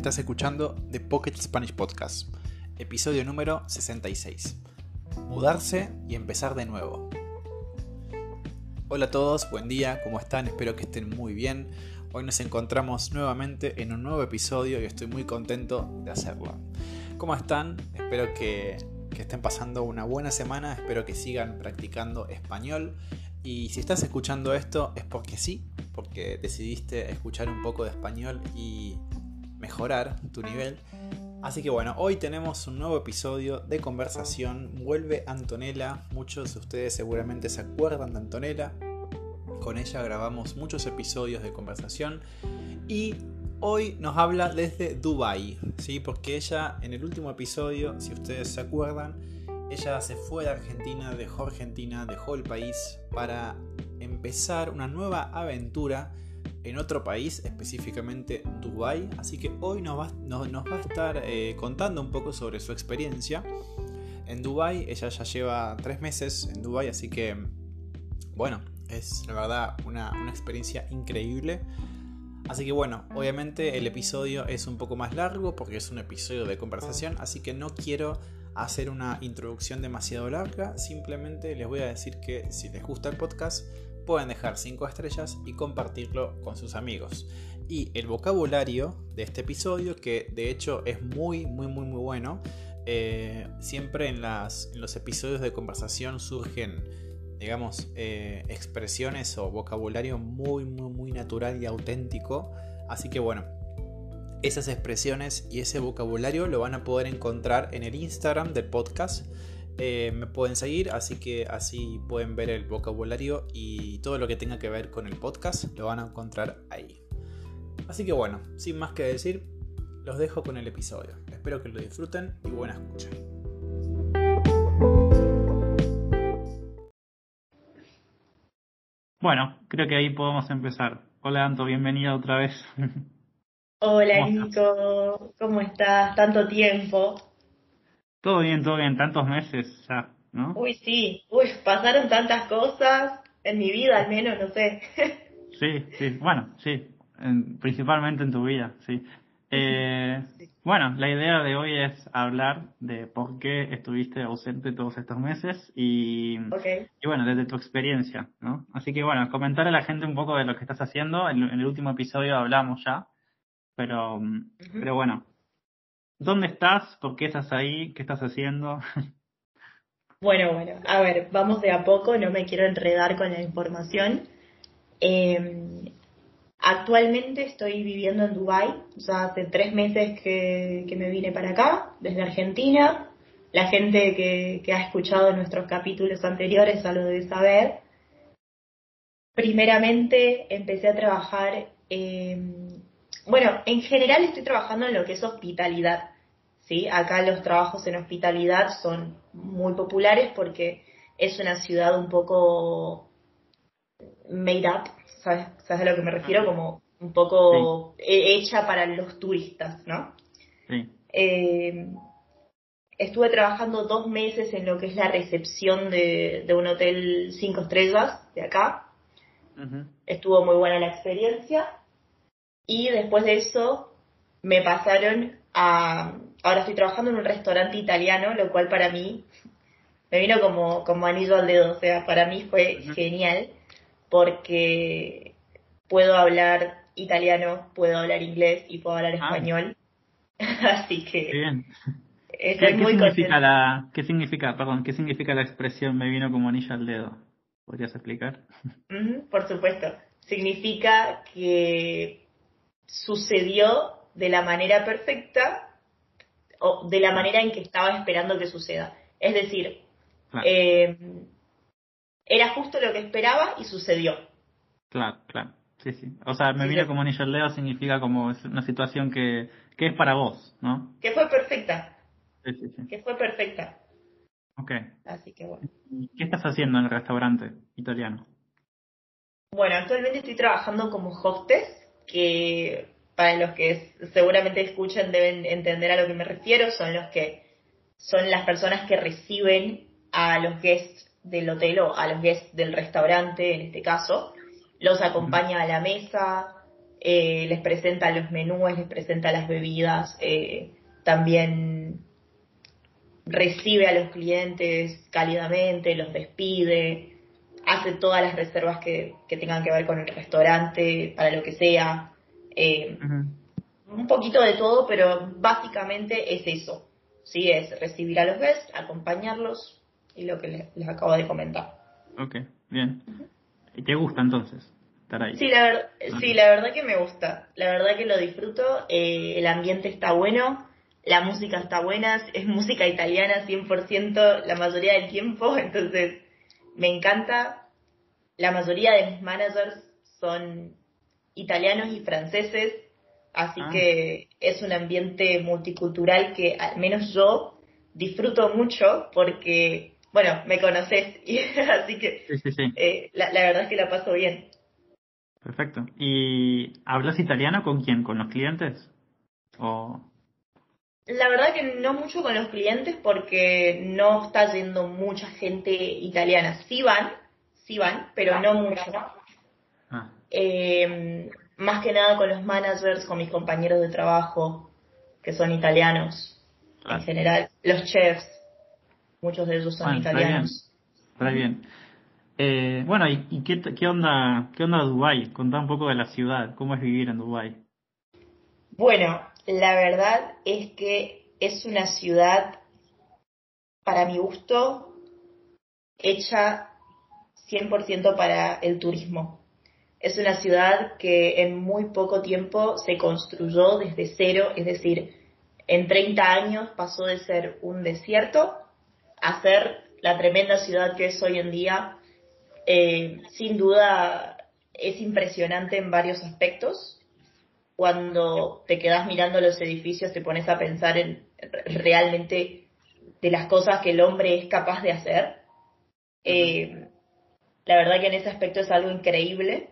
Estás escuchando The Pocket Spanish Podcast, episodio número 66. Mudarse y empezar de nuevo. Hola a todos, buen día, ¿cómo están? Espero que estén muy bien. Hoy nos encontramos nuevamente en un nuevo episodio y estoy muy contento de hacerlo. ¿Cómo están? Espero que, que estén pasando una buena semana, espero que sigan practicando español. Y si estás escuchando esto es porque sí, porque decidiste escuchar un poco de español y mejorar tu nivel. Así que bueno, hoy tenemos un nuevo episodio de conversación. Vuelve Antonella. Muchos de ustedes seguramente se acuerdan de Antonella. Con ella grabamos muchos episodios de conversación. Y hoy nos habla desde Dubai, ¿sí? Porque ella en el último episodio, si ustedes se acuerdan, ella se fue de Argentina, dejó Argentina, dejó el país para empezar una nueva aventura en otro país, específicamente Dubai. Así que hoy nos va, a estar eh, contando un poco sobre su experiencia en Dubai. Ella ya lleva tres meses en Dubai, así que bueno, es la verdad una experiencia increíble. Así que bueno, obviamente el episodio es un poco más largo porque es un episodio de conversación, así que no quiero hacer una introducción demasiado larga, simplemente les voy a decir que si les gusta el podcast, pueden dejar 5 estrellas y compartirlo con sus amigos. Y el vocabulario de este episodio, que de hecho es muy, muy, muy, muy bueno, eh, siempre en, las, los episodios de conversación surgen, digamos, eh, expresiones o vocabulario muy, muy, muy natural y auténtico. Así que bueno, esas expresiones y ese vocabulario lo van a poder encontrar en el Instagram del podcast eh, me pueden seguir, así que así pueden ver el vocabulario y todo lo que tenga que ver con el podcast lo van a encontrar ahí. Así que bueno, sin más que decir, los dejo con el episodio. Espero que lo disfruten y buena escucha. Bueno, creo que ahí podemos empezar. Hola Anto, bienvenida otra vez. Hola Nico, ¿cómo estás? Tanto tiempo. Todo bien, todo bien, tantos meses ya, ¿no? Uy, sí, uy, pasaron tantas cosas en mi vida al menos, no sé. sí, sí, bueno, sí, principalmente en tu vida, sí. Eh, Bueno, la idea de hoy es hablar de por qué estuviste ausente todos estos meses y, y bueno, desde tu experiencia, ¿no? Así que bueno, comentar a la gente un poco de lo que estás haciendo. En, el último episodio hablamos ya, pero, pero bueno, ¿Dónde estás? ¿Por qué estás ahí? ¿Qué estás haciendo? Bueno, bueno, a ver, vamos de a poco, no me quiero enredar con la información. Em, actualmente estoy viviendo en Dubai, ya hace tres meses que, me vine para acá, desde Argentina. La gente que, ha escuchado nuestros capítulos anteriores ya lo debe saber. Primeramente empecé a trabajar bueno, en general estoy trabajando en lo que es hospitalidad. ¿sí? Acá los trabajos en hospitalidad son muy populares porque es una ciudad un poco made up, ¿sabes, ¿Sabes a lo que me refiero? Como un poco hecha para los turistas, ¿no? Sí. Eh, estuve trabajando dos meses en lo que es la recepción de, un hotel cinco estrellas de acá. Estuvo muy buena la experiencia. Y después de eso me pasaron a... Ahora estoy trabajando en un restaurante italiano, lo cual para mí me vino como, como anillo al dedo. O sea, para mí fue genial porque puedo hablar italiano, puedo hablar inglés y puedo hablar ah. español. Así que... Bien. ¿Qué, muy significa la, ¿Qué significa, perdón, qué significa la expresión me vino como anillo al dedo? ¿Podrías explicar? por supuesto. Significa que sucedió de la manera perfecta o de la manera en que estaba esperando que suceda. Es decir, eh, era justo lo que esperaba y sucedió. Claro, claro. Sí, sí. O sea, me vino como anillo al dedo significa como una situación que, que es para vos, ¿no? Que fue perfecta. Sí, sí, sí. Que fue perfecta. Ok. Así que bueno. ¿Qué estás haciendo en el restaurante italiano? Bueno, actualmente estoy trabajando como hostess que para los que seguramente escuchen deben entender a lo que me refiero, son los que son las personas que reciben a los guests del hotel o a los guests del restaurante, en este caso, los acompaña a la mesa, eh, les presenta los menús, les presenta las bebidas, eh, también recibe a los clientes cálidamente, los despide, hace todas las reservas que, tengan que ver con el restaurante, para lo que sea. Eh, un poquito de todo, pero básicamente es eso. Sí, es recibir a los guests, acompañarlos y lo que les, acabo de comentar. Ok, bien. ¿Y te gusta entonces estar ahí? Sí, la, sí, la verdad que me gusta. La verdad que lo disfruto. Eh, el ambiente está bueno la música está buena, es música italiana 100% la mayoría del tiempo, entonces me encanta. La mayoría de mis managers son italianos y franceses, así ah. que es un ambiente multicultural que al menos yo disfruto mucho porque, bueno, me conoces, y, así que eh, la, la verdad es que la paso bien. Perfecto. ¿Y hablas italiano con quién? ¿Con los clientes? ¿O la verdad que no mucho con los clientes porque no está yendo mucha gente italiana. Sí van, sí van, pero no mucho. Ah. Eh, más que nada con los managers, con mis compañeros de trabajo, que son italianos en ah. general. Los chefs, muchos de ellos son italianos. Está bien. Eh, bueno, ¿y, qué, qué, onda qué onda Dubái? Contá un poco de la ciudad, ¿cómo es vivir en Dubái? Bueno, la verdad es que es una ciudad, para mi gusto, hecha 100% para el turismo. Es una ciudad que en muy poco tiempo se construyó desde cero, es decir, en 30 años pasó de ser un desierto a ser la tremenda ciudad que es hoy en día. Eh, sin duda es impresionante en varios aspectos cuando te quedas mirando los edificios te pones a pensar en realmente de las cosas que el hombre es capaz de hacer. Eh, la verdad que en ese aspecto es algo increíble,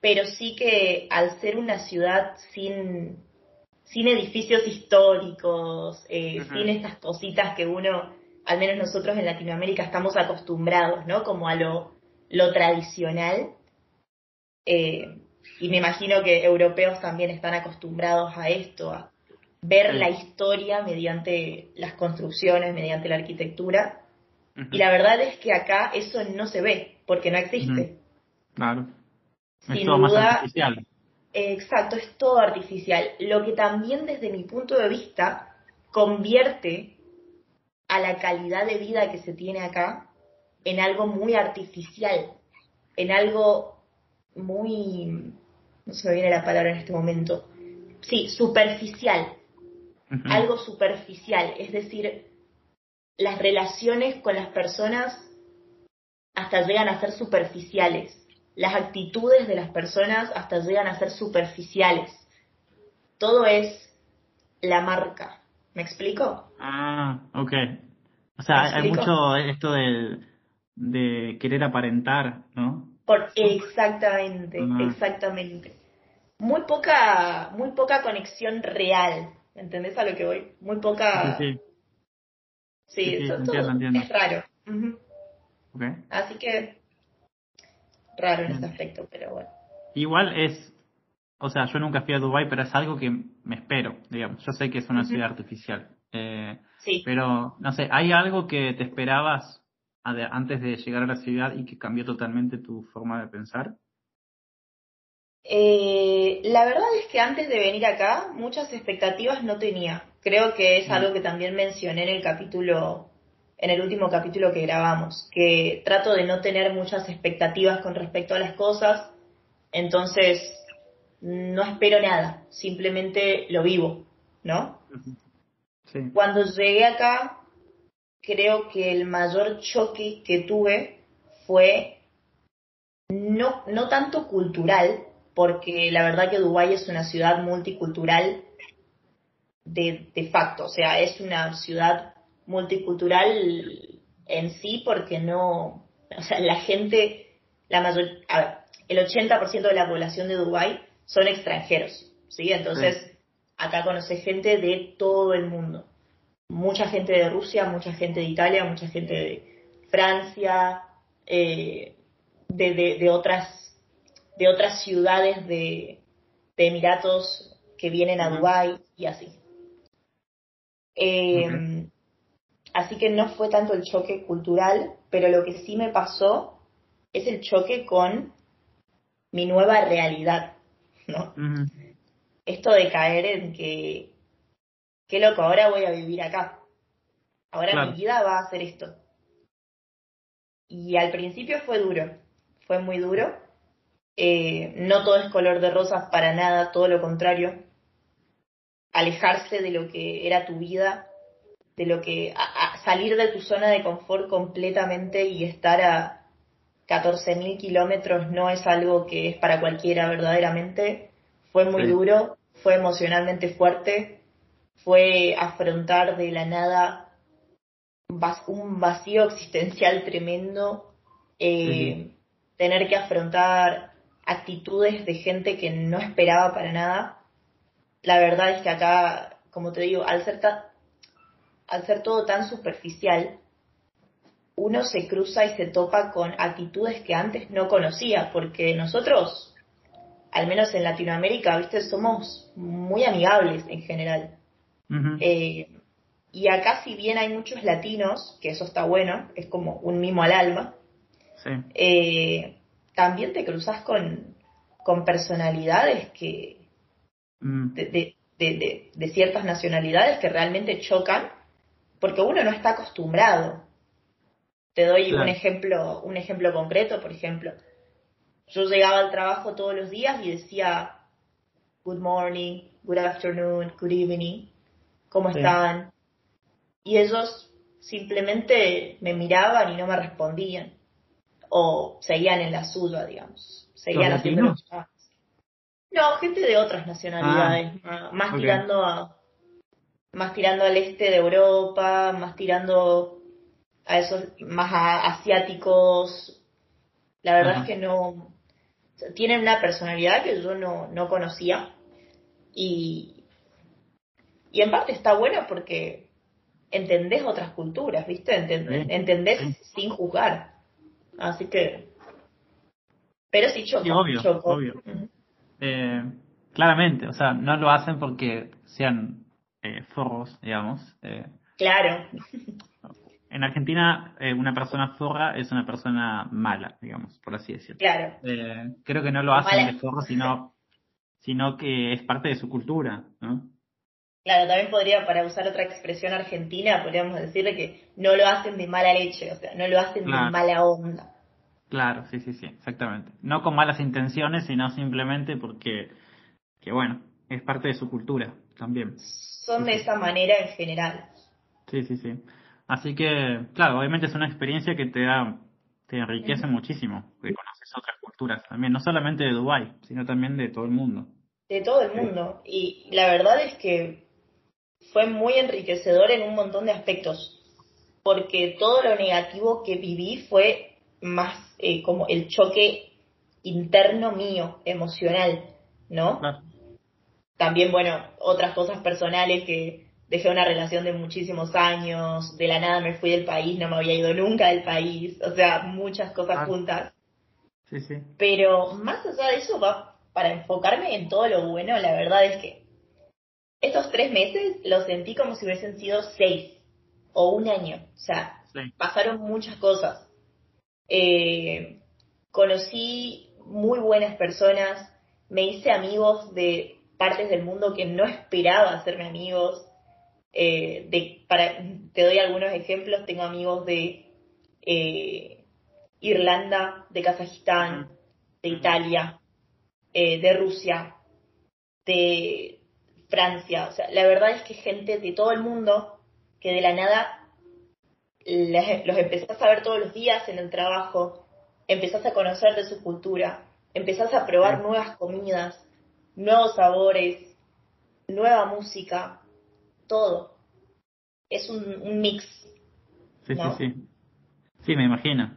pero sí que al ser una ciudad sin, sin edificios históricos, eh, sin estas cositas que uno, al menos nosotros en Latinoamérica, estamos acostumbrados, ¿no? Como a lo, lo tradicional. Eh, y me imagino que europeos también están acostumbrados a esto, a ver la historia mediante las construcciones, mediante la arquitectura. Y la verdad es que acá eso no se ve, porque no existe. Claro. es todo más artificial. Exacto, es todo artificial. Lo que también desde mi punto de vista convierte a la calidad de vida que se tiene acá en algo muy artificial, en algo muy no se me viene la palabra en este momento, sí, superficial, algo superficial, es decir, las relaciones con las personas hasta llegan a ser superficiales, las actitudes de las personas hasta llegan a ser superficiales, todo es la marca, ¿me explico? Ah, ok. O sea, hay mucho esto de, de querer aparentar, ¿no? Por, exactamente, exactamente. Muy poca, muy poca conexión real. ¿Entendés a lo que voy? Muy poca. Sí, sí. eso es raro. Así que raro en ese aspecto, pero bueno. Igual es, o sea, yo nunca fui a Dubai, pero es algo que me espero, digamos. Yo sé que es una ciudad artificial. Eh, sí. Pero, no sé, ¿hay algo que te esperabas antes de llegar a la ciudad y que cambió totalmente tu forma de pensar? Eh, la verdad es que antes de venir acá muchas expectativas no tenía. Creo que es mm. algo que también mencioné en el capítulo, en el último capítulo que grabamos, que trato de no tener muchas expectativas con respecto a las cosas, entonces no espero nada, simplemente lo vivo, ¿no? Cuando llegué acá creo que el mayor choque que tuve fue no, no tanto cultural, porque la verdad que Dubái es una ciudad multicultural de, de facto, o sea, es una ciudad multicultural en sí porque no, o sea, la gente, la mayor, a ver, el 80% de la población de Dubái son extranjeros, ¿sí? Entonces, acá conoce gente de todo el mundo mucha gente de Rusia, mucha gente de Italia, mucha gente de Francia, eh, de, de, otras, de otras ciudades de, de Emiratos que vienen a Dubái y así. Eh, así que no fue tanto el choque cultural, pero lo que sí me pasó es el choque con mi nueva realidad, ¿no? Esto de caer en que, qué loco, ahora voy a vivir acá. Ahora mi vida va a ser esto. Y al principio fue duro, fue muy duro. Eh, no todo es color de rosas para nada, todo lo contrario. Alejarse de lo que era tu vida, de lo que salir de tu zona de confort completamente y estar a 14.000 kilómetros no es algo que es para cualquiera verdaderamente. Fue muy duro, fue emocionalmente fuerte, fue afrontar de la nada un vacío existencial tremendo, eh, tener que afrontar actitudes de gente que no esperaba para nada. La verdad es que acá, como te digo, al ser, al ser todo tan superficial, uno se cruza y se topa con actitudes que antes no conocía, porque nosotros, al menos en Latinoamérica, viste, somos muy amigables en general. Y acá, si bien hay muchos latinos, que eso está bueno, es como un mimo al alma, eh, también te cruzas con, con personalidades que mm. de, de, de, ciertas nacionalidades que realmente chocan porque uno no está acostumbrado. Te doy un ejemplo, un ejemplo concreto, por ejemplo. Yo llegaba al trabajo todos los días y decía good morning, good afternoon, good evening, ¿cómo están? y ellos simplemente me miraban y no me respondían. O seguían en la suya, digamos, seguían haciendo No, gente de otras nacionalidades, ah, más tirando a más tirando al este de Europa, más tirando a esos más asiáticos. La verdad es que no tienen una personalidad que yo no, no conocía. Y y en parte está bueno porque entendés otras culturas, ¿viste? Entendés, sin juzgar. Así que... Pero sí choco. obvio, obvio. Eh, claramente, o sea, no lo hacen porque sean eh, forros, digamos. Eh. claro. En Argentina, una persona forra es una persona mala, digamos, por así decirlo. Claro. creo que no lo hacen de forro, sino, sino que es parte de su cultura, ¿no? Claro, también podría, para usar otra expresión argentina, podríamos decirle que no lo hacen de mala leche, o sea, no lo hacen de mala onda. Claro, sí, sí, sí, exactamente. No con malas intenciones, sino simplemente porque, que bueno, es parte de su cultura también. Son de esa manera en general. Sí, sí, sí. Así que, claro, obviamente es una experiencia que te da, te enriquece muchísimo, porque conoces otras culturas también, no solamente de Dubái, sino también de todo el mundo. De todo el mundo. Y la verdad es que fue muy enriquecedor en un montón de aspectos, porque todo lo negativo que viví fue más eh, como el choque interno mío, emocional, ¿no? También, bueno, otras cosas personales que dejé una relación de muchísimos años, de la nada me fui del país, no me había ido nunca del país, o sea, muchas cosas ah. juntas. Sí, sí. Pero más allá de eso, va, para enfocarme en todo lo bueno, la verdad es que estos tres meses los sentí como si hubiesen sido seis o un año. O sea, pasaron muchas cosas. Eh, conocí muy buenas personas, me hice amigos de partes del mundo que no esperaba hacerme amigos. Eh, de, para, te doy algunos ejemplos, tengo amigos de eh, Irlanda, de Kazajistán, de Italia, de Rusia, de, Francia. O sea, la verdad es que gente de todo el mundo que de la nada los empezás a ver todos los días en el trabajo, empezás a conocer de su cultura, empezás a probar nuevas comidas, nuevos sabores, nueva música, todo. Es un, mix. Sí, sí, sí. Sí, me imagino.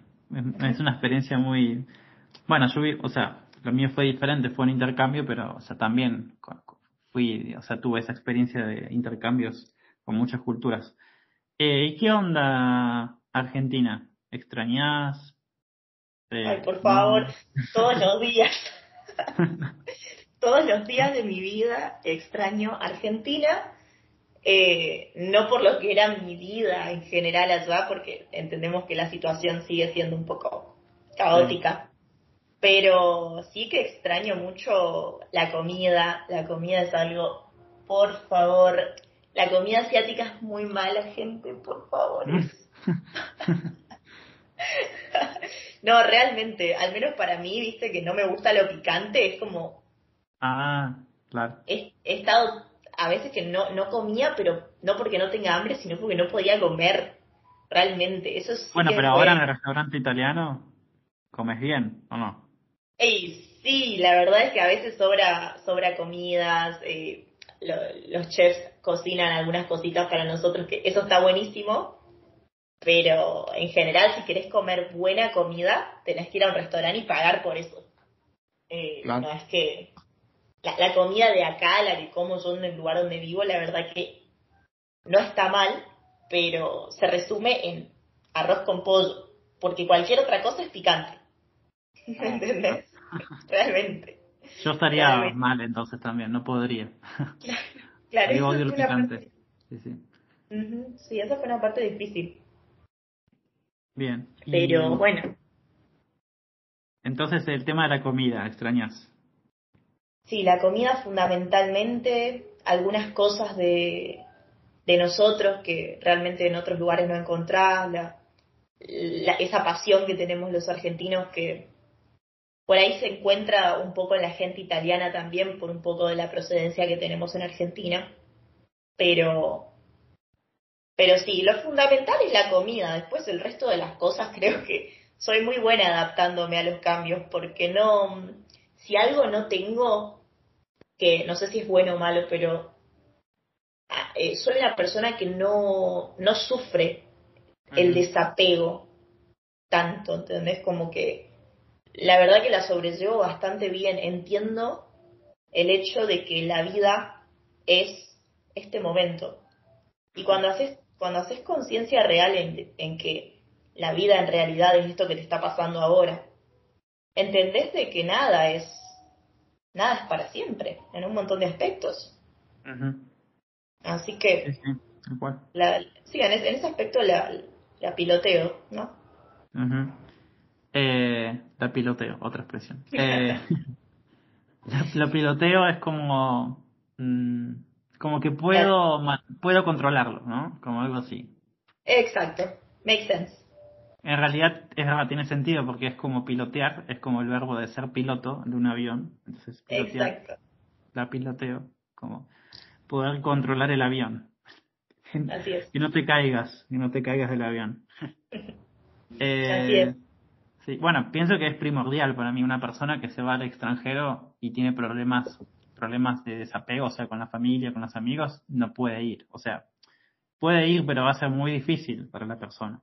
Es una experiencia muy... Bueno, yo vi, o sea, lo mío fue diferente, fue un intercambio, pero, o sea, también fui, o sea, tuve esa experiencia de intercambios con muchas culturas. Eh, ¿Y qué onda Argentina? ¿Extrañás? Eh, Ay, por favor, todos los días. todos los días de mi vida extraño Argentina, eh, no por lo que era mi vida en general allá, porque entendemos que la situación sigue siendo un poco caótica, pero sí que extraño mucho la comida, la comida es algo, por favor, la comida asiática es muy mala, gente, por favor. no, realmente, al menos para mí, viste, que no me gusta lo picante, es como... Ah, claro. He, estado a veces que no, no comía, pero no porque no tenga hambre, sino porque no podía comer realmente. Eso es bueno, pero ahora en el restaurante italiano comes bien, ¿o no? Ey, sí, la verdad es que a veces sobra, sobra comidas, eh, los chefs cocinan algunas cositas para nosotros, que eso está buenísimo, pero en general, si querés comer buena comida, tenés que ir a un restaurante y pagar por eso. Eh, No es que la, comida de acá, la que como yo en el lugar donde vivo, la verdad que no está mal, pero se resume en arroz con pollo, porque cualquier otra cosa es picante. Ah. ¿Entendés? Realmente. Yo estaría mal entonces también, no podría. Claro, claro. odio el picante. Sí, sí. sí, esa fue una parte difícil. Bien. Pero bueno. Entonces el tema de la comida, ¿extrañas? Sí, la comida fundamentalmente, algunas cosas de, de nosotros que realmente en otros lugares no encontrás, la, esa pasión que tenemos los argentinos que por ahí se encuentra un poco en la gente italiana también, por un poco de la procedencia que tenemos en Argentina. Pero, pero sí, lo fundamental es la comida. Después el resto de las cosas creo que soy muy buena adaptándome a los cambios, porque no, si algo no tengo, que no sé si es bueno o malo, pero ah, eh, soy una persona que no, no sufre el desapego tanto, ¿entendés? Como que la verdad que la sobrellevo bastante bien. Entiendo el hecho de que la vida es este momento. Y cuando haces, cuando haces conciencia real en, en, que la vida en realidad es esto que te está pasando ahora, entendés de que nada es, nada es para siempre, en un montón de aspectos. Así que, sí, la, sí en, ese, aspecto la, la piloteo, ¿no? Eh, la piloteo, otra expresión. Eh, la, piloteo es como, mm, como que puedo, puedo controlarlo, ¿no? Como algo así. Exacto, makes sense. En realidad es tiene sentido porque es como pilotear, es como el verbo de ser piloto de un avión. Entonces, pilotear, Exacto. La piloteo, como poder controlar el avión. Así es. Que no te caigas, que no te caigas del avión. eh, Así es bueno, pienso que es primordial para mí una persona que se va al extranjero y tiene problemas, problemas de desapego, o sea, con la familia, con los amigos, no puede ir. O sea, puede ir, pero va a ser muy difícil para la persona.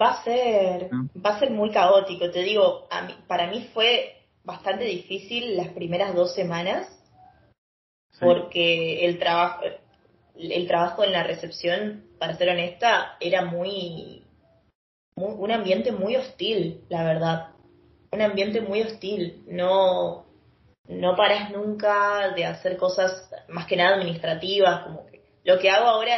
Va a ser, va a ser muy caótico. Te digo, a mí, para mí fue bastante difícil las primeras dos semanas porque el trabajo, el trabajo en la recepción, para ser honesta, era muy un ambiente muy hostil, la verdad. Un ambiente muy hostil. No, no paras nunca de hacer cosas más que nada administrativas, como que lo que hago ahora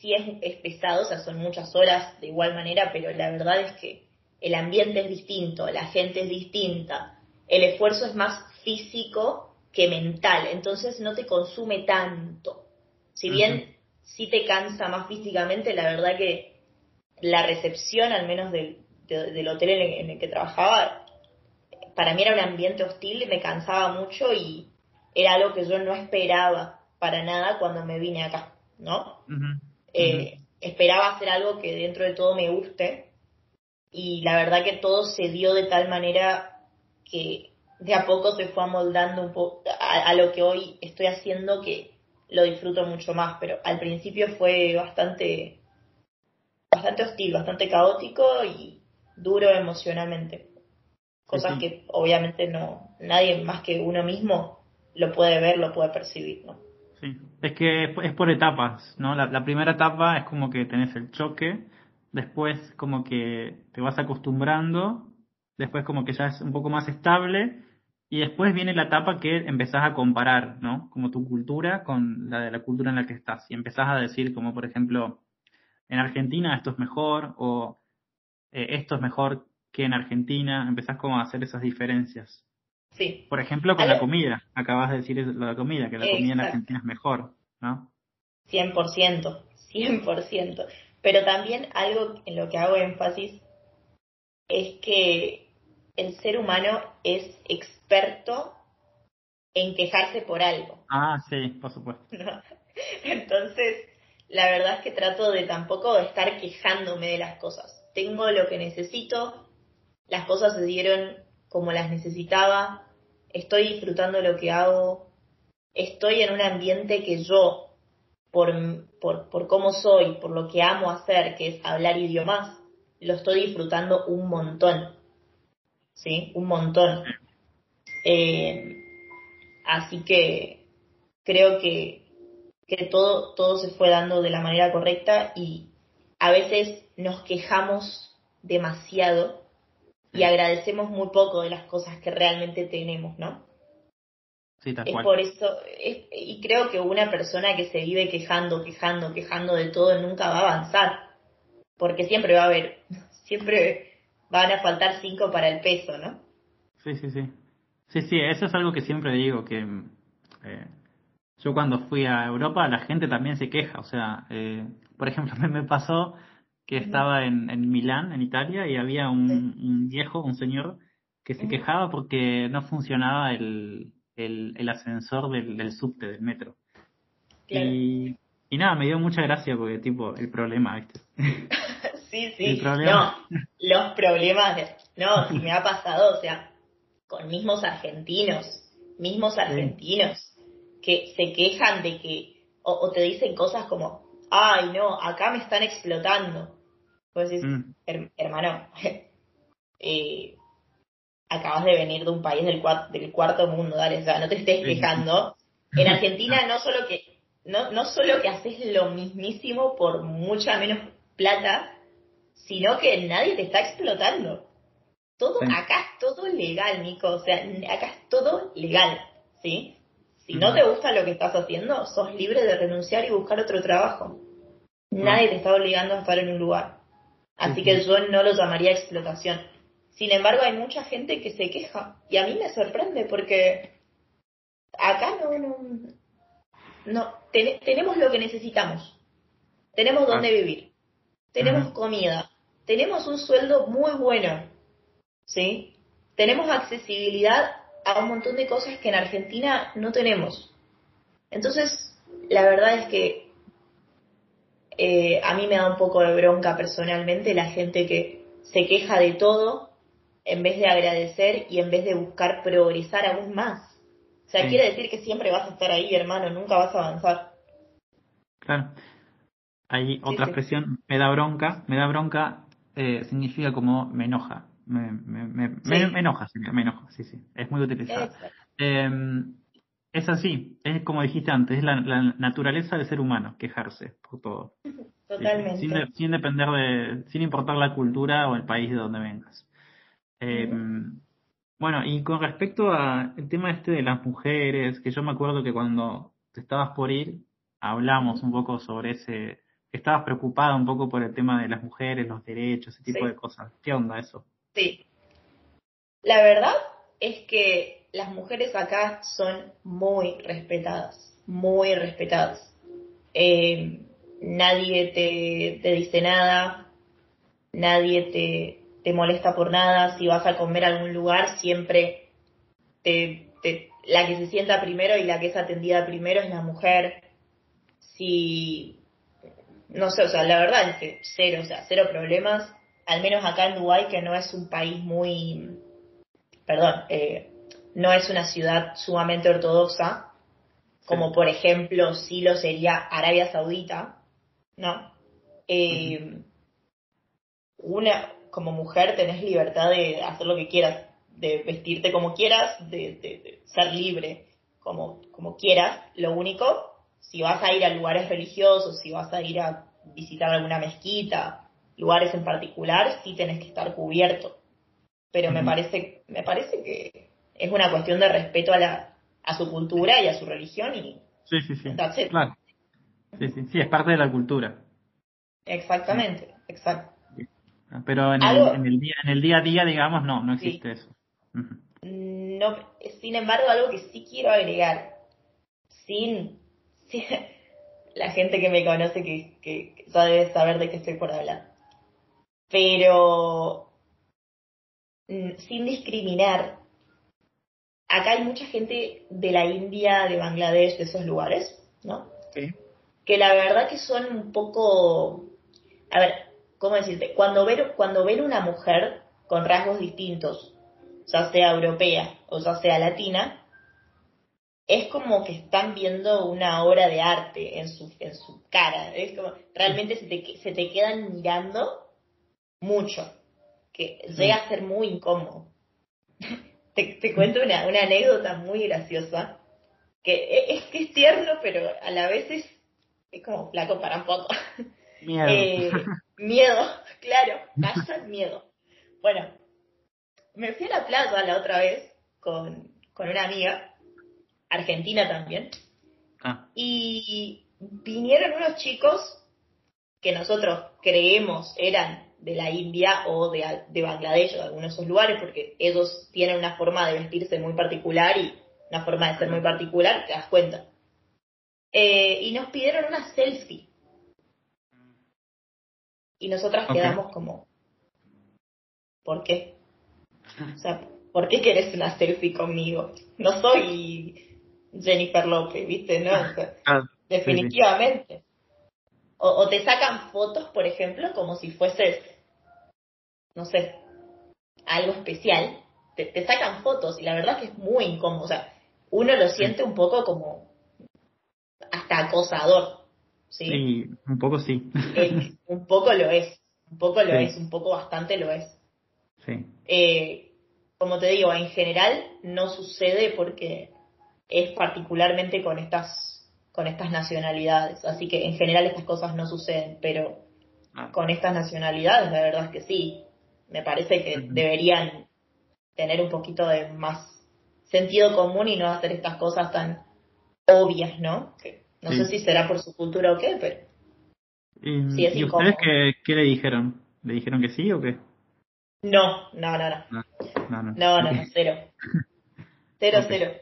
sí es, es pesado, o sea, son muchas horas de igual manera, pero la verdad es que el ambiente es distinto, la gente es distinta, el esfuerzo es más físico que mental, entonces no te consume tanto. Si bien sí te cansa más físicamente, la verdad que la recepción, al menos del, del hotel en el, que trabajaba, para mí era un ambiente hostil, me cansaba mucho y era algo que yo no esperaba para nada cuando me vine acá, ¿no? Eh, esperaba hacer algo que dentro de todo me guste y la verdad que todo se dio de tal manera que de a poco se fue amoldando un poco a, lo que hoy estoy haciendo que lo disfruto mucho más, pero al principio fue bastante bastante hostil, bastante caótico y duro emocionalmente. Cosas que obviamente no, nadie más que uno mismo lo puede ver, lo puede percibir, ¿no? Sí, es que es por etapas, ¿no? La, primera etapa es como que tenés el choque, después como que te vas acostumbrando, después como que ya es un poco más estable Y después viene la etapa que empezás a comparar, ¿no? Como tu cultura con la de la cultura en la que estás. Y empezás a decir, como por ejemplo, en Argentina esto es mejor o eh, esto es mejor que en Argentina. Empezás como a hacer esas diferencias. Sí. Por ejemplo, con la comida. Acabas de decir lo de la comida, que la comida en Argentina es mejor, ¿no? 100%, 100%. Pero también algo en lo que hago énfasis es que el ser humano es experto en quejarse por algo. Ah, sí, por supuesto. Entonces, la verdad es que trato de tampoco estar quejándome de las cosas. Tengo lo que necesito, las cosas se dieron como las necesitaba, estoy disfrutando lo que hago, estoy en un ambiente que yo, por, por, por cómo soy, por lo que amo hacer, que es hablar idiomas, lo estoy disfrutando un montón. ¿sí? Un montón. Eh, así que creo que, que todo, todo se fue dando de la manera correcta y a veces nos quejamos demasiado y agradecemos muy poco de las cosas que realmente tenemos, ¿no? Sí, tal es por eso, y creo que una persona que se vive quejando, quejando, quejando de todo nunca va a avanzar, porque siempre va a haber, siempre van a faltar cinco para el peso, ¿no? Sí, sí, sí. Sí, sí, eso es algo que siempre digo, que eh, yo cuando fui a Europa la gente también se queja, o sea, eh, por ejemplo, me pasó que estaba en, en Milán, en Italia, y había un, viejo, un señor, que se quejaba porque no funcionaba el, el, el ascensor del, del subte, del metro. Y, y nada, me dio mucha gracia porque, tipo, el problema, ¿viste? sí, sí. No, los problemas, no, si me ha pasado, o sea, con mismos argentinos, mismos argentinos, que se quejan de que, o, te dicen cosas como, ay, no, acá me están explotando. Pues decís, mm. hermano, eh, acabas de venir de un país del, del cuarto mundo, dale, o sea, no te estés quejando. En Argentina no solo que, no, no solo que haces lo mismísimo por mucha menos plata, sino que nadie te está explotando. Todo, acá es todo legal, Nico, o sea, acá es todo legal, ¿sí? Si no te gusta lo que estás haciendo, sos libre de renunciar y buscar otro trabajo. Nadie te está obligando a estar en un lugar. Así que yo no lo llamaría explotación. Sin embargo, hay mucha gente que se queja y a mí me sorprende porque acá no, no, no tenemos lo que necesitamos. Tenemos donde vivir. Tenemos comida tenemos un sueldo muy bueno, ¿sí? Tenemos accesibilidad a un montón de cosas que en Argentina no tenemos. Entonces, la verdad es que eh, a mí me da un poco de bronca personalmente la gente que se queja de todo en vez de agradecer y en vez de buscar progresar aún más. O sea, quiere decir que siempre vas a estar ahí, hermano, nunca vas a avanzar. Claro. Hay otra expresión, me da bronca, me da bronca eh, significa como me enoja. Me, me, me, me, enoja, me enoja, sí, sí. Es muy utilizado. Em, es así, es como dijiste antes, es la, naturaleza del ser humano, quejarse por todo. Totalmente. Sin, depender de, sin importar la cultura o el país de donde vengas. Em, bueno, y con respecto al tema este de las mujeres, que yo me acuerdo que cuando te estabas por ir, hablamos un poco sobre ese, estabas preocupada un poco por el tema de las mujeres, los derechos, ese tipo de cosas. ¿Qué onda eso? Sí. La verdad es que las mujeres acá son muy respetadas, muy respetadas. Eh, nadie te, te, dice nada, nadie te, te, molesta por nada. Si vas a comer a algún lugar, siempre te, te, la que se sienta primero y la que es atendida primero es la mujer. Si no sé, o sea, la verdad es que cero, o sea, cero problemas, al menos acá en Dubái, que no es un país muy, perdón, eh, no es una ciudad sumamente ortodoxa, como por ejemplo sí lo sería Arabia Saudita, ¿no? Eh, una, como mujer tenés libertad de hacer lo que quieras, de vestirte como quieras, de, de ser libre como, como quieras, lo único si vas a ir a lugares religiosos, si vas a ir a visitar alguna mezquita, lugares en particular, sí tenés que estar cubierto. Pero me parece, me parece que es una cuestión de respeto a, la, a su cultura y a su religión y sí, sí, sí. Claro. Sí, sí, sí, es parte de la cultura. Exactamente, exacto. Pero en el, en el, día, en el día a día, digamos, no, no existe eso. No, sin embargo, algo que sí quiero agregar, sin, la gente que me conoce que, que, debe saber de qué estoy por hablar, pero mm, sin discriminar, acá hay mucha gente de la India, de Bangladesh, de esos lugares, ¿no? Sí. Que la verdad que son un poco, a ver, ¿cómo decirte? Cuando ven, cuando ven una mujer con rasgos distintos, ya sea europea o ya sea latina, es como que están viendo una obra de arte en su, en su cara. Es como, realmente se te, se te quedan mirando mucho, que llega a ser muy incómodo. te, te cuento una, una anécdota muy graciosa, que e, es que es tierno, pero a la vez es, es como flaco para un poco. Miedo. Eh, miedo, claro, calla miedo. Bueno, me fui a la playa la otra vez con, con una amiga, argentina también, ah. y vinieron unos chicos que nosotros creemos eran de la India o de, de Bangladesh o de algunos de esos lugares, porque ellos tienen una forma de vestirse muy particular y una forma de ser muy particular, te das cuenta. Eh, y nos pidieron una selfie. Y nosotras quedamos como, ¿por qué? O sea, ¿por qué quieres una selfie conmigo? No soy Jennifer López, ¿viste? No, ah, definitivamente. O, te sacan fotos, por ejemplo, como si fueses, no sé, algo especial. Te, te sacan fotos y la verdad es que es muy incómodo. O sea, uno lo siente un poco como hasta acosador. Sí, un poco sí. un poco lo es, un poco lo es, un poco bastante lo es. Sí. Eh, como te digo, en general no sucede porque es particularmente con estas con estas nacionalidades, así que en general estas cosas no suceden, pero ah. con estas nacionalidades la verdad es que sí, me parece que deberían tener un poquito de más sentido común y no hacer estas cosas tan obvias, ¿no? Que no sé si será por su cultura o qué, pero ¿Y, sí es ¿y ustedes qué, qué le dijeron? ¿Le dijeron que sí o qué? No, no, no, no. No, no, no, no, no cero. Cero, cero.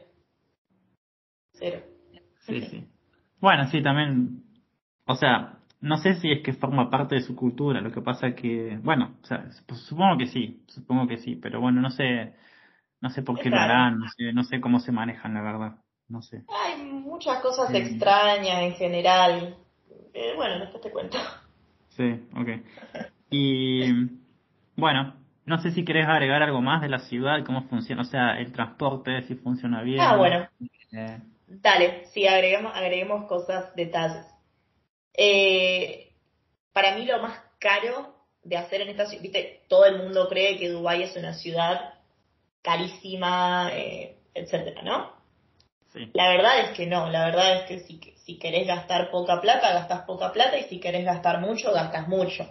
Cero. Sí, sí. Bueno, sí, también, o sea, no sé si es que forma parte de su cultura, lo que pasa que, bueno, o sea, pues supongo que sí, supongo que sí, pero bueno, no sé, no sé por qué lo harán, no sé, no sé cómo se manejan, la verdad, no sé. Hay muchas cosas extrañas en general, eh, bueno, después te cuento. Sí, ok. Y, bueno, no sé si querés agregar algo más de la ciudad, cómo funciona, o sea, el transporte, si funciona bien. Ah, bueno. Eh. Dale, sí, agreguemos, agreguemos cosas, detalles. Eh, para mí lo más caro de hacer en esta ciudad, viste, todo el mundo cree que Dubái es una ciudad carísima, eh, etcétera, ¿no? Sí. La verdad es que no, la verdad es que si, si querés gastar poca plata, gastas poca plata y si querés gastar mucho, gastas mucho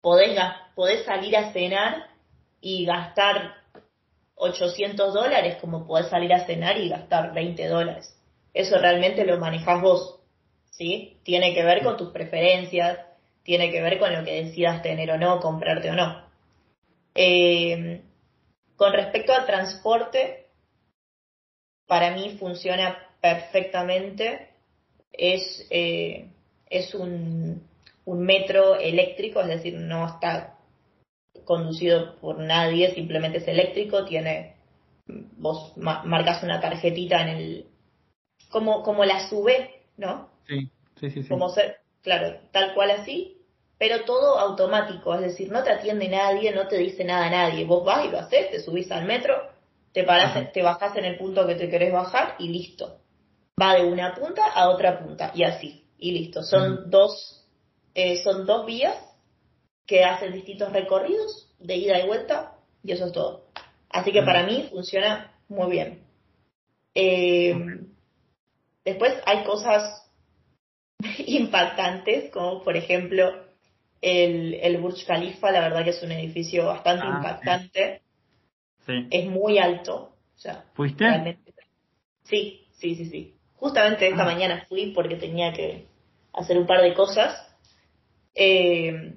podés, podés salir a cenar y gastar 800 dólares como podés salir a cenar y gastar 20 dólares. Eso realmente lo manejas vos, ¿sí? Tiene que ver con tus preferencias, tiene que ver con lo que decidas tener o no, comprarte o no. Eh, con respecto al transporte, para mí funciona perfectamente. Es, eh, es un, un metro eléctrico, es decir, no está conducido por nadie, simplemente es eléctrico, tiene, vos marcas una tarjetita en el, como, como la sube, ¿no? Sí, sí, sí. Como ser, claro, tal cual así, pero todo automático, es decir, no te atiende nadie, no te dice nada a nadie, vos vas y lo haces, te subís al metro, te parás, te bajás en el punto que te querés bajar y listo. Va de una punta a otra punta y así, y listo. Son dos eh, son dos vías que hacen distintos recorridos de ida y vuelta y eso es todo. Así que para mí funciona muy bien. Eh, después hay cosas impactantes, como por ejemplo el, el Burj Khalifa, la verdad que es un edificio bastante ah, impactante. Es muy alto, O sea, ¿Fuiste? realmente- Sí, sí, sí, sí. Justamente esta Ah. mañana fui porque tenía que hacer un par de cosas. Eh,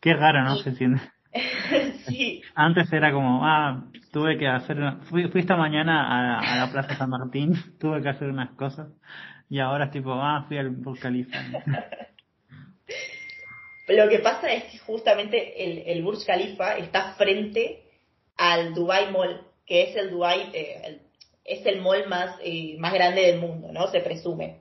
Qué raro, ¿no? Y- Se siente. sí, Antes era como, ah, tuve que hacer, una- fui, esta mañana a, la Plaza San Martín, tuve que hacer unas cosas, y ahora es tipo, ah, fui al Burj Khalifa. Lo que pasa es que justamente el, el Burj Khalifa está frente al Dubai Mall, que es el Dubai, eh, es el mall más, eh, más grande del mundo, ¿no? Se presume.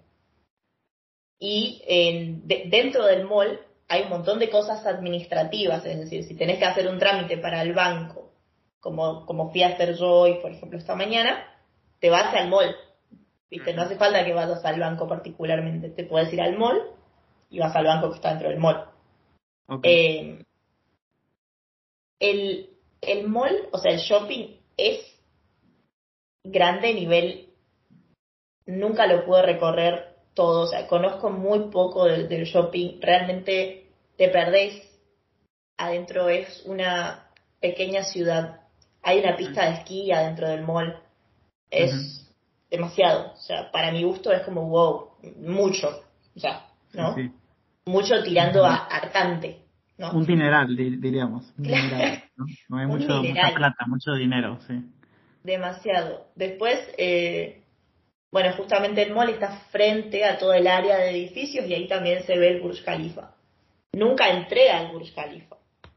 Y en- de- dentro del mall hay un montón de cosas administrativas, es decir, si tenés que hacer un trámite para el banco, como, como fui a hacer yo hoy, por ejemplo, esta mañana, te vas al mall. ¿Viste? No hace falta que vayas al banco particularmente, te puedes ir al mall y vas al banco que está dentro del mall. Eh, el, el mall, o sea, el shopping es grande nivel, nunca lo pude recorrer todo, o sea, conozco muy poco del, del shopping, realmente te perdés, adentro es una pequeña ciudad, hay una pista de esquí adentro del mall, es demasiado, o sea, para mi gusto es como wow, mucho, o sea, ¿no? Sí. Mucho tirando a hartante, ¿no? Un dineral, di- diríamos. Un Claro. dineral, ¿no? No hay mucho, mucha plata, mucho dinero, sí. Demasiado. Después, eh, bueno, justamente el mall está frente a todo el área de edificios y ahí también se ve el Burj Khalifa. Nunca entré al Burj Khalifa.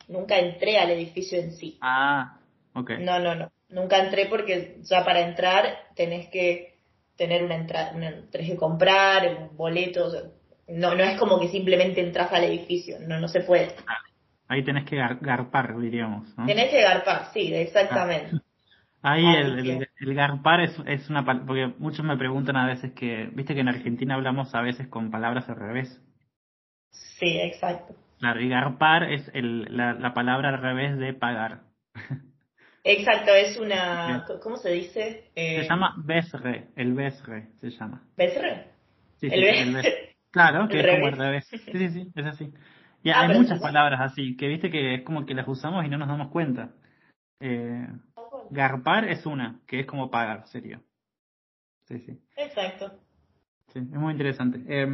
Nunca entré al edificio en sí. Ah, No, no, no. Nunca entré porque ya para entrar tenés que tener una entrada, tenés que comprar un boleto. o sea, no, no es como que simplemente entras al edificio. No, no se puede. Ahí tenés que gar- garpar, diríamos, ¿no? Tenés que garpar, sí, exactamente. Ahí Así el, el, garpar es, es una porque muchos me preguntan a veces que, viste que en Argentina hablamos a veces con palabras al revés. Sí, exacto. Claro, y garpar es el, la, la palabra al revés de pagar. Exacto, es una. ¿Cómo se dice? Eh, Se llama besre, el besre se llama. ¿Besre? Sí, sí, El be- el bes- Claro, que el es como al revés. Sí, sí, sí, es así. Y Ah, hay muchas palabras así, que viste que es como que las usamos y no nos damos cuenta. Eh, garpar es una, que es como pagar, sería. Sí, sí. Exacto. Sí, es muy interesante. Eh,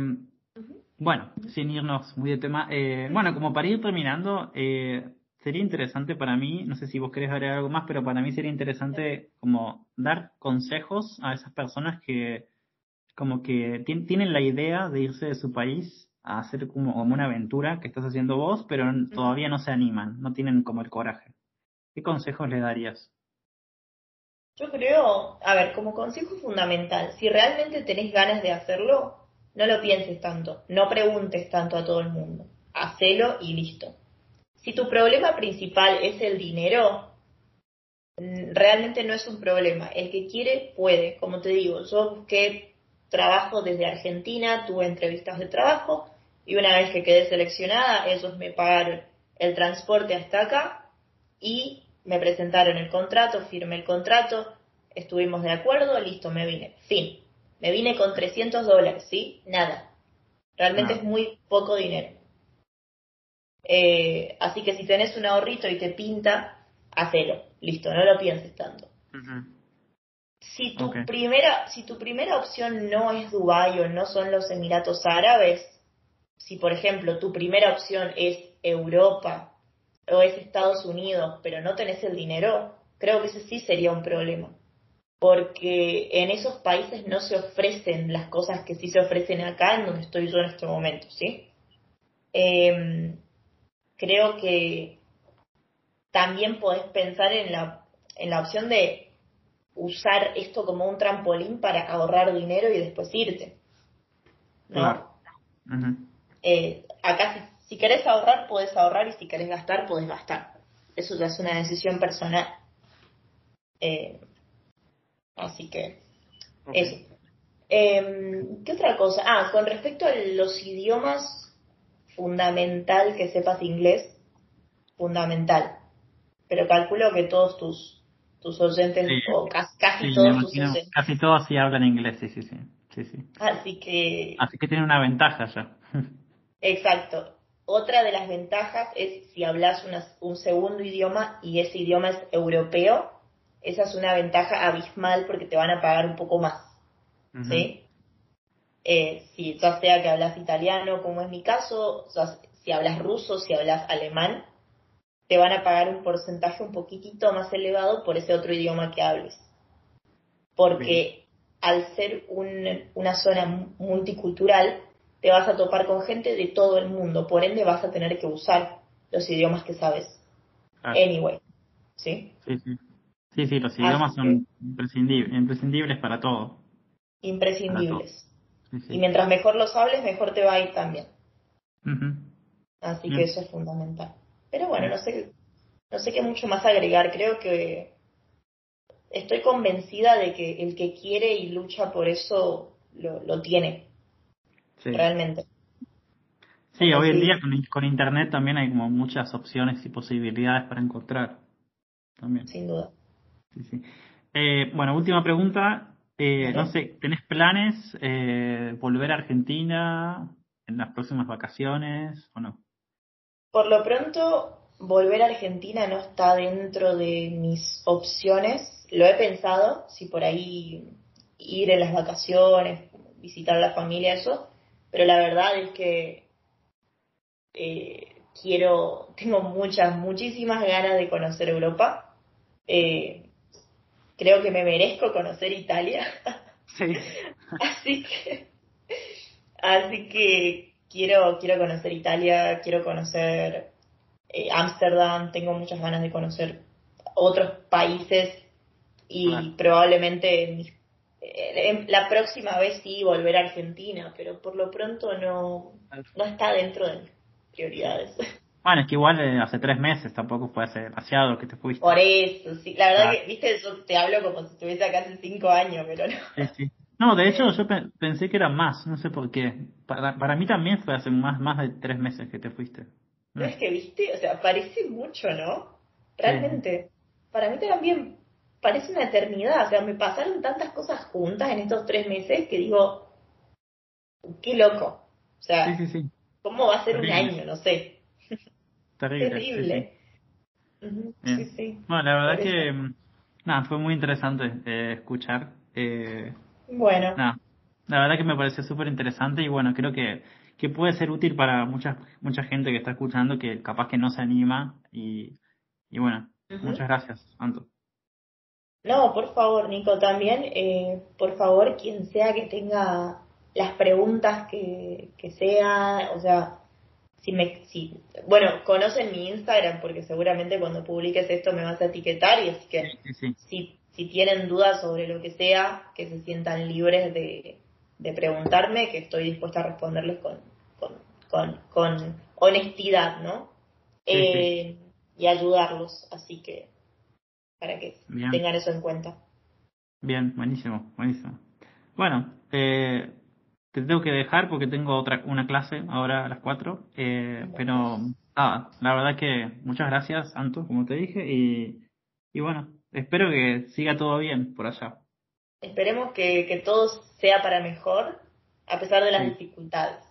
bueno, sin irnos muy de tema, eh, bueno, como para ir terminando, eh, sería interesante para mí, no sé si vos querés agregar algo más, pero para mí sería interesante como dar consejos a esas personas que como que tien- tienen la idea de irse de su país a hacer como, como una aventura que estás haciendo vos, pero todavía no se animan, no tienen como el coraje. ¿Qué consejos le darías? Yo creo, a ver, como consejo fundamental, si realmente tenés ganas de hacerlo, no lo pienses tanto, no preguntes tanto a todo el mundo, hacelo y listo. Si tu problema principal es el dinero, realmente no es un problema. El que quiere puede, como te digo, yo busqué trabajo desde Argentina, tuve entrevistas de trabajo y una vez que quedé seleccionada, ellos me pagaron el transporte hasta acá y me presentaron el contrato, firmé el contrato, estuvimos de acuerdo, listo, me vine. Fin. Me vine con 300 dólares, ¿sí? Nada. Realmente es muy poco dinero. Eh, así que si tenés un ahorrito y te pinta, hacelo. Listo, no lo pienses tanto. Si tu primera, si tu primera opción no es Dubái o no son los Emiratos Árabes, si por ejemplo tu primera opción es Europa o es Estados Unidos, pero no tenés el dinero, creo que ese sí sería un problema. Porque en esos países no se ofrecen las cosas que sí se ofrecen acá, en donde estoy yo en este momento, ¿sí? Em, creo que también podés pensar en la, en la opción de usar esto como un trampolín para ahorrar dinero y después irte. ¿no? Claro. Eh, acá si, si querés ahorrar, podés ahorrar y si querés gastar, podés gastar. Eso ya es una decisión personal. Eh, así que eso. Em, ¿Qué otra cosa? Ah, con respecto a los idiomas, fundamental que sepas inglés, fundamental. Pero calculo que todos tus tus oyentes, Sí. o casi, casi Sí, me todos tus imagino, oyentes. casi todos sí hablan inglés, sí, sí, sí. sí, sí. Así que Así que tienen una ventaja ya. Exacto. Otra de las ventajas es si hablas una- un segundo idioma y ese idioma es europeo, esa es una ventaja abismal porque te van a pagar un poco más. ¿Sí? Eh, si ya sea que hablas italiano, como es mi caso, si hablas ruso, si hablas alemán, te van a pagar un porcentaje un poquitito más elevado por ese otro idioma que hables. Porque al ser una zona multicultural, te vas a topar con gente de todo el mundo, por ende vas a tener que usar los idiomas que sabes. Anyway, ¿sí? Sí, sí. Sí, sí, los idiomas son imprescindibles, imprescindibles para todo. Imprescindibles. Y mientras mejor los hables, mejor te va a ir también. Así que eso es fundamental. Pero bueno, no sé, no sé qué mucho más agregar. Creo que estoy convencida de que el que quiere y lucha por eso lo, lo tiene. Realmente. Sí, hoy en día con, Internet también hay como muchas opciones y posibilidades para encontrar. También. Sin duda. Sí, sí. Eh, bueno, última pregunta. Eh, no sé, ¿tenés planes eh, volver a Argentina en las próximas vacaciones o no? Por lo pronto, volver a Argentina no está dentro de mis opciones. Lo he pensado, si por ahí ir en las vacaciones, visitar a la familia, eso. Pero la verdad es que eh, quiero, tengo muchas, muchísimas ganas de conocer Europa. Eh, creo que me merezco conocer Italia. Sí. así que, así que quiero, quiero conocer Italia, quiero conocer eh, Ámsterdam, tengo muchas ganas de conocer otros países y probablemente eh, la próxima vez sí volver a Argentina, pero por lo pronto no, no está dentro de mis prioridades. Bueno, es que igual eh, hace tres meses tampoco fue hace demasiado que te fuiste. Por eso, sí. La verdad que, viste, yo te hablo como si estuviese acá hace cinco años, pero no. Sí, sí. No, de hecho yo pensé que era más, no sé por qué. Para, para mí también fue hace más, más de tres meses que te fuiste. ¿No es que viste? O sea, parece mucho, ¿no? Realmente. Para mí también parece una eternidad. O sea, me pasaron tantas cosas juntas en estos tres meses que digo, qué loco. O sea, sí, sí, sí. ¿cómo va a ser un año? No sé. Terrible. Sí, sí. Bueno, la verdad que mm, nada, fue muy interesante eh, escuchar. Eh, bueno. Nada, la verdad que me pareció súper interesante y bueno, creo que, que puede ser útil para mucha, mucha gente que está escuchando que capaz que no se anima y, y bueno, muchas gracias, Anto. No, por favor, Nico, también, eh, por favor, quien sea que tenga las preguntas que, que sea, o sea, si me, si, bueno, conocen mi Instagram porque seguramente cuando publiques esto me vas a etiquetar y así que Si, si tienen dudas sobre lo que sea, que se sientan libres de, de preguntarme, que estoy dispuesta a responderles con, con, con, honestidad, ¿no? Eh, y ayudarlos, así que para que tengan eso en cuenta. Bien, buenísimo, buenísimo. Bueno, eh, te tengo que dejar porque tengo otra una clase ahora a las 4. Eh, pero nada, la verdad que muchas gracias, Anto, como te dije. Y, y bueno, espero que siga todo bien por allá. Esperemos que, que todo sea para mejor, a pesar de las dificultades.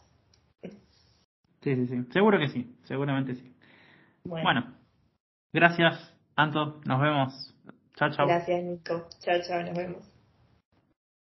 Sí, sí, sí. Seguro que sí, seguramente sí. Bueno, bueno gracias, Anto. Nos vemos. Chao, chao. Gracias, Nico. Chao, chao. Nos vemos.